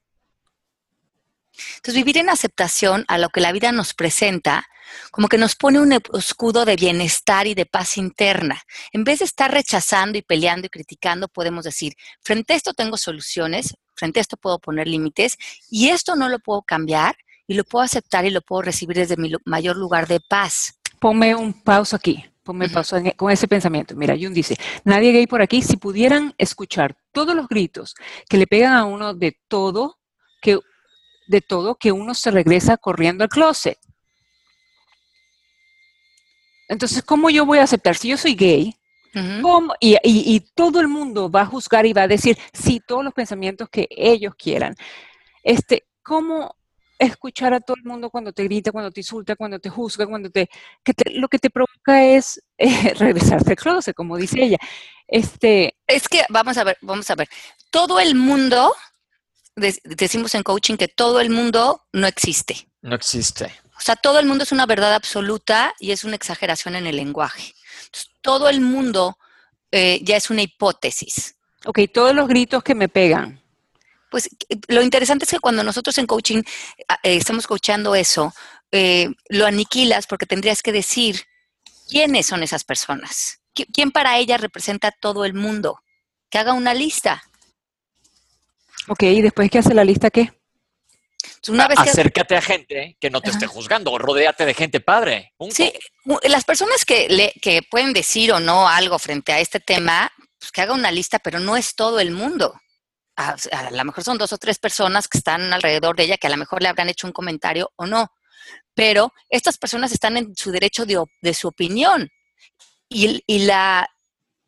Entonces, vivir en aceptación a lo que la vida nos presenta, como que nos pone un escudo de bienestar y de paz interna. En vez de estar rechazando y peleando y criticando, podemos decir, frente a esto tengo soluciones, frente a esto puedo poner límites y esto no lo puedo cambiar y lo puedo aceptar y lo puedo recibir desde mi mayor lugar de paz. Ponme un pausa aquí. Ponme pausa e, con ese pensamiento. Mira, Jun dice, nadie gay por aquí, si pudieran escuchar todos los gritos que le pegan a uno de todo, que, de todo, que uno se regresa corriendo al closet. Entonces, ¿cómo yo voy a aceptar? Si yo soy gay, y, todo el mundo va a juzgar y va a decir, sí, todos los pensamientos que ellos quieran. Este, ¿Cómo escuchar a todo el mundo cuando te grita, cuando te insulta, cuando te juzga, cuando te, que lo que te provoca es eh, *laughs* regresarse al closet, como dice ella. Este, es que vamos a ver, vamos a ver. Todo el mundo, decimos en coaching que todo el mundo no existe. No existe. O sea, todo el mundo es una verdad absoluta y es una exageración en el lenguaje. todo el mundo eh, ya es una hipótesis. Ok, todos los gritos que me pegan pues lo interesante es que cuando nosotros en coaching ah, eh, estamos coachando eso, eh, lo aniquilas porque tendrías que decir quiénes son esas personas. ¿Quién para ella representa todo el mundo? Que haga una lista. Ok, ¿y después que hace la lista qué? Una vez Acércate a gente que no te esté juzgando, rodéate de gente padre. Sí, las personas que, le, que pueden decir o no algo frente a este tema, pues que haga una lista, pero no es todo el mundo a, lo mejor son dos o tres personas que están alrededor de ella que a lo mejor le habrán hecho un comentario o no, pero estas personas están en su derecho de, su opinión y, la,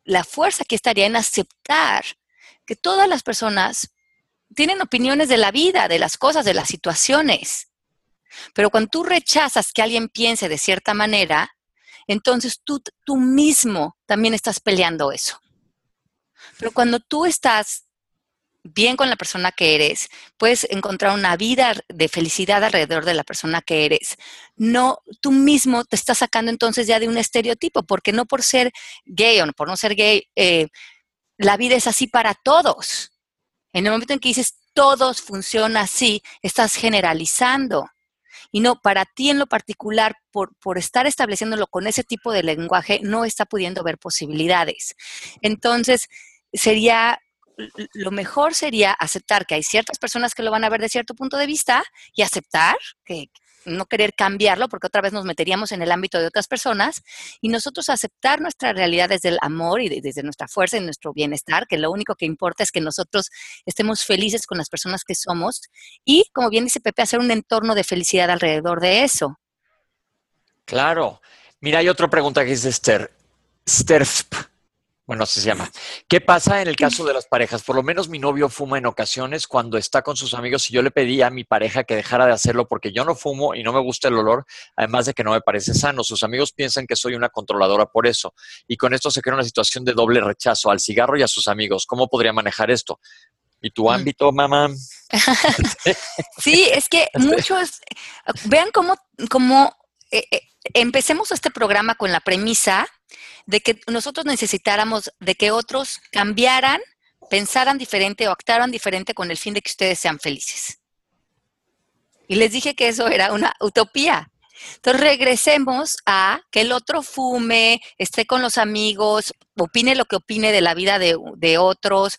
la fuerza que estaría en aceptar que todas las personas tienen opiniones de la vida, de las cosas, de las situaciones. Pero cuando tú rechazas que alguien piense de cierta manera, entonces tú, tú mismo también estás peleando eso. Pero cuando tú estás bien con la persona que eres, puedes encontrar una vida de felicidad alrededor de la persona que eres. No, tú mismo te estás sacando entonces ya de un estereotipo, porque no por ser gay o por no ser gay, eh, la vida es así para todos. En el momento en que dices todos funciona así, estás generalizando. Y no, para ti en lo particular, por, por estar estableciéndolo con ese tipo de lenguaje, no está pudiendo ver posibilidades. Entonces, sería lo mejor sería aceptar que hay ciertas personas que lo van a ver de cierto punto de vista y aceptar que no querer cambiarlo porque otra vez nos meteríamos en el ámbito de otras personas y nosotros aceptar nuestra realidad desde el amor y desde nuestra fuerza y nuestro bienestar, que lo único que importa es que nosotros estemos felices con las personas que somos y, como bien dice Pepe, hacer un entorno de felicidad alrededor de eso. Claro. Mira, hay otra pregunta que dice Esther. Bueno, así se llama. ¿Qué pasa en el caso de las parejas? Por lo menos mi novio fuma en ocasiones cuando está con sus amigos y yo le pedí a mi pareja que dejara de hacerlo porque yo no fumo y no me gusta el olor, además de que no me parece sano. Sus amigos piensan que soy una controladora por eso y con esto se crea una situación de doble rechazo al cigarro y a sus amigos. ¿Cómo podría manejar esto? ¿Y tu mm. ámbito, mamá? *laughs* sí, es que *laughs* muchos, vean cómo, cómo eh, eh, empecemos este programa con la premisa de que nosotros necesitáramos de que otros cambiaran, pensaran diferente o actuaran diferente con el fin de que ustedes sean felices. Y les dije que eso era una utopía. Entonces regresemos a que el otro fume, esté con los amigos, opine lo que opine de la vida de, de otros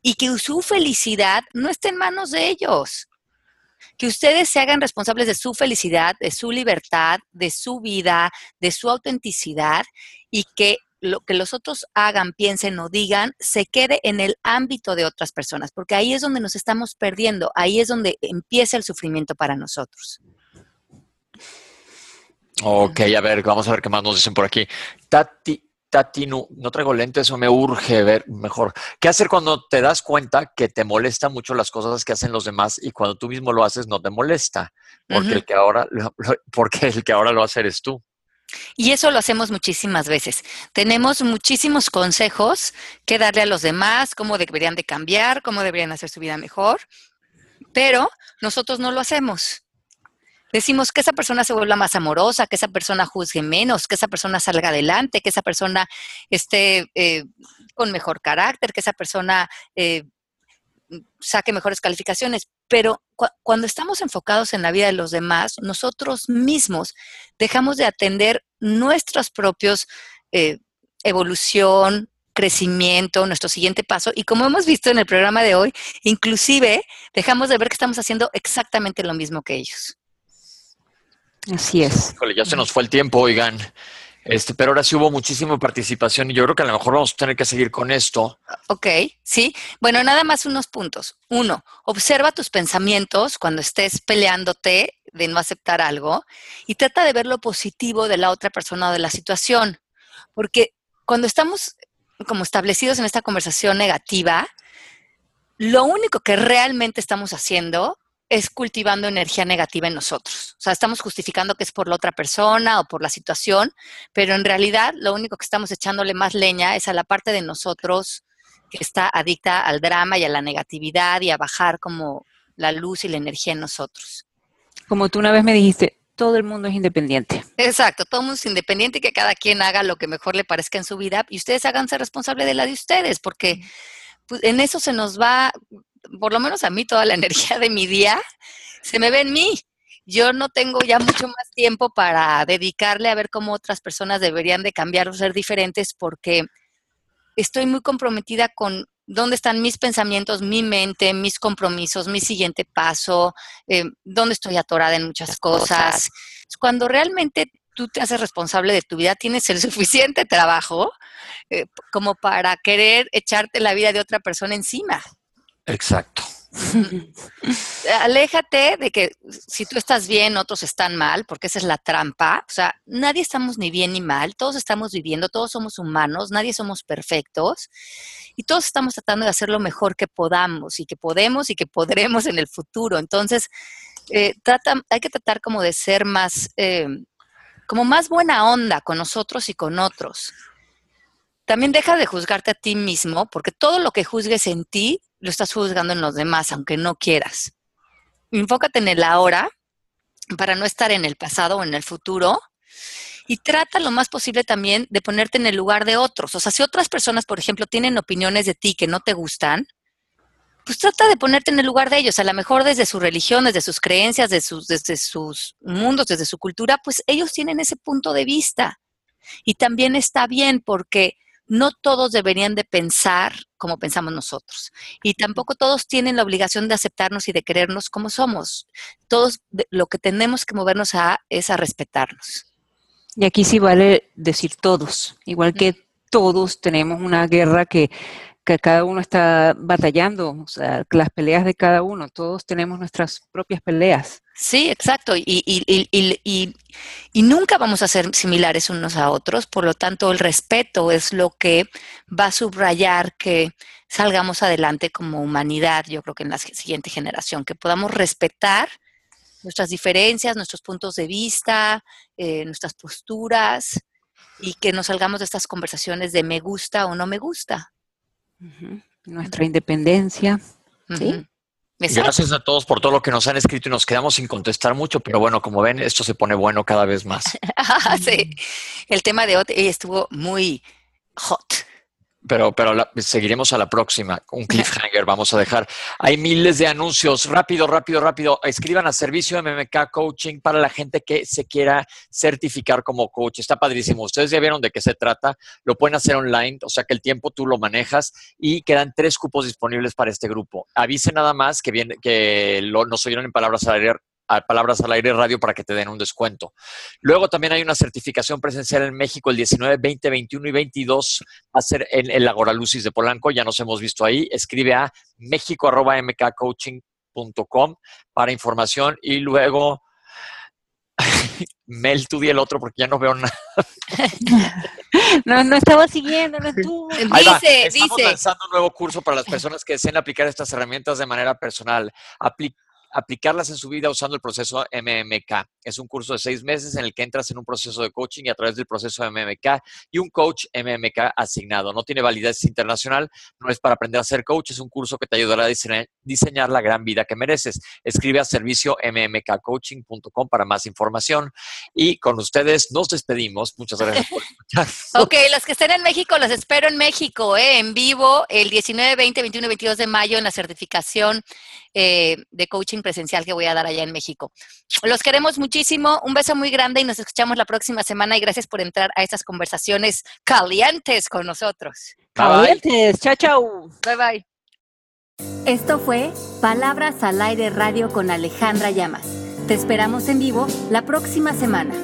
y que su felicidad no esté en manos de ellos que ustedes se hagan responsables de su felicidad, de su libertad, de su vida, de su autenticidad y que lo que los otros hagan, piensen o digan, se quede en el ámbito de otras personas, porque ahí es donde nos estamos perdiendo, ahí es donde empieza el sufrimiento para nosotros. Ok, a ver, vamos a ver qué más nos dicen por aquí. Tati, Tati, no, traigo lentes, eso me urge ver mejor. ¿Qué hacer cuando te das cuenta que te molesta mucho las cosas que hacen los demás y cuando tú mismo lo haces no te molesta? Porque, el, que ahora, porque el que ahora lo hace eres tú. Y eso lo hacemos muchísimas veces. Tenemos muchísimos consejos que darle a los demás, cómo deberían de cambiar, cómo deberían hacer su vida mejor, pero nosotros no lo hacemos. Decimos que esa persona se vuelva más amorosa, que esa persona juzgue menos, que esa persona salga adelante, que esa persona esté eh, con mejor carácter, que esa persona eh, saque mejores calificaciones. Pero cuando estamos enfocados en la vida de los demás, nosotros mismos dejamos de atender nuestros propios eh, evolución, crecimiento, nuestro siguiente paso. Y como hemos visto en el programa de hoy, inclusive dejamos de ver que estamos haciendo exactamente lo mismo que ellos. Así es. ya se nos fue el tiempo, oigan. Este, pero ahora sí hubo muchísima participación y yo creo que a lo mejor vamos a tener que seguir con esto. Ok, sí. Bueno, nada más unos puntos. Uno, observa tus pensamientos cuando estés peleándote de no aceptar algo y trata de ver lo positivo de la otra persona o de la situación. Porque cuando estamos como establecidos en esta conversación negativa, lo único que realmente estamos haciendo es cultivando energía negativa en nosotros. O sea, estamos justificando que es por la otra persona o por la situación, pero en realidad lo único que estamos echándole más leña es a la parte de nosotros que está adicta al drama y a la negatividad y a bajar como la luz y la energía en nosotros. Como tú una vez me dijiste, todo el mundo es independiente. Exacto, todo el mundo es independiente y que cada quien haga lo que mejor le parezca en su vida y ustedes háganse responsable de la de ustedes, porque pues, en eso se nos va, por lo menos a mí, toda la *laughs* energía de mi día se me ve en mí. Yo no tengo ya mucho más tiempo para dedicarle a ver cómo otras personas deberían de cambiar o ser diferentes porque estoy muy comprometida con dónde están mis pensamientos, mi mente, mis compromisos, mi siguiente paso, eh, dónde estoy atorada en muchas cosas. Cuando realmente tú te haces responsable de tu vida, tienes el *laughs* suficiente trabajo eh, como para querer echarte la vida de otra persona encima. Exacto. *laughs* Aléjate de que si tú estás bien, otros están mal, porque esa es la trampa. O sea, nadie estamos ni bien ni mal, todos estamos viviendo, todos somos humanos, nadie somos perfectos y todos estamos tratando de hacer lo mejor que podamos y que podemos y que podremos en el futuro. Entonces, eh, trata, hay que tratar como de ser más, eh, como más buena onda con nosotros y con otros. También deja de juzgarte a ti mismo, porque todo lo que juzgues en ti lo estás juzgando en los demás, aunque no quieras. Enfócate en el ahora para no estar en el pasado o en el futuro y trata lo más posible también de ponerte en el lugar de otros. O sea, si otras personas, por ejemplo, tienen opiniones de ti que no te gustan, pues trata de ponerte en el lugar de ellos. A lo mejor desde su religión, desde sus creencias, desde sus, desde sus mundos, desde su cultura, pues ellos tienen ese punto de vista. Y también está bien porque no todos deberían de pensar como pensamos nosotros. Y tampoco todos tienen la obligación de aceptarnos y de querernos como somos. Todos lo que tenemos que movernos a es a respetarnos. Y aquí sí vale decir todos, igual que todos tenemos una guerra que, que cada uno está batallando, las peleas de cada uno, todos tenemos nuestras propias peleas. Sí, exacto. Y, y, y, y, nunca vamos a ser similares unos a otros, por lo tanto el respeto es lo que va a subrayar que salgamos adelante como humanidad, yo creo que en la siguiente generación, que podamos respetar nuestras diferencias, nuestros puntos de vista, eh, nuestras posturas y que nos salgamos de estas conversaciones de me gusta o no me gusta. Nuestra independencia. ¿sí? Gracias a todos por todo lo que nos han escrito y nos quedamos sin contestar mucho, pero bueno, como ven, esto se pone bueno cada vez más. *laughs* sí, el tema de hoy estuvo muy hot pero, pero seguiremos a la próxima. Un cliffhanger vamos a dejar. Hay miles de anuncios. Rápido, rápido, rápido. Escriban a servicio MMK Coaching para la gente que se quiera certificar como coach. Está padrísimo. Ustedes ya vieron de qué se trata. Lo pueden hacer online, o sea que el tiempo tú lo manejas y quedan tres cupos disponibles para este grupo. Avise nada más que, viene, que lo, nos oyeron en palabras al a Palabras al Aire Radio para que te den un descuento. Luego también hay una certificación presencial en México el 19, 20, 21 y 22. Va a ser en el Agora Lucis de Polanco, ya nos hemos visto ahí. Escribe a mexico.mkcoaching.com para información y luego *laughs* Mel, tú di el otro porque ya no veo nada. *laughs* No, no estaba siguiendo, no estuvo. Dice, Estamos lanzando un nuevo curso para las personas que deseen aplicar estas herramientas de manera personal. Aplica aplicarlas en su vida usando el proceso MMK. Es un curso de seis meses en el que entras en un proceso de coaching y a través del proceso MMK y un coach MMK asignado. No tiene validez internacional, no es para aprender a ser coach, es un curso que te ayudará a diseñar, la gran vida que mereces. Escribe a servicio mmkcoaching.com para más información. Y con ustedes nos despedimos. Muchas gracias por *laughs* escuchar. ok, los que estén en México, los espero en México, ¿eh? en vivo, el 19, 20, 21 y 22 de mayo en la certificación eh, de coaching presencial que voy a dar allá en México. Los queremos muchísimo, un beso muy grande y nos escuchamos la próxima semana y gracias por entrar a estas conversaciones calientes con nosotros. Calientes, chao, chao. Bye bye. Esto fue Palabras al Aire Radio con Alejandra Llamas. Te esperamos en vivo la próxima semana.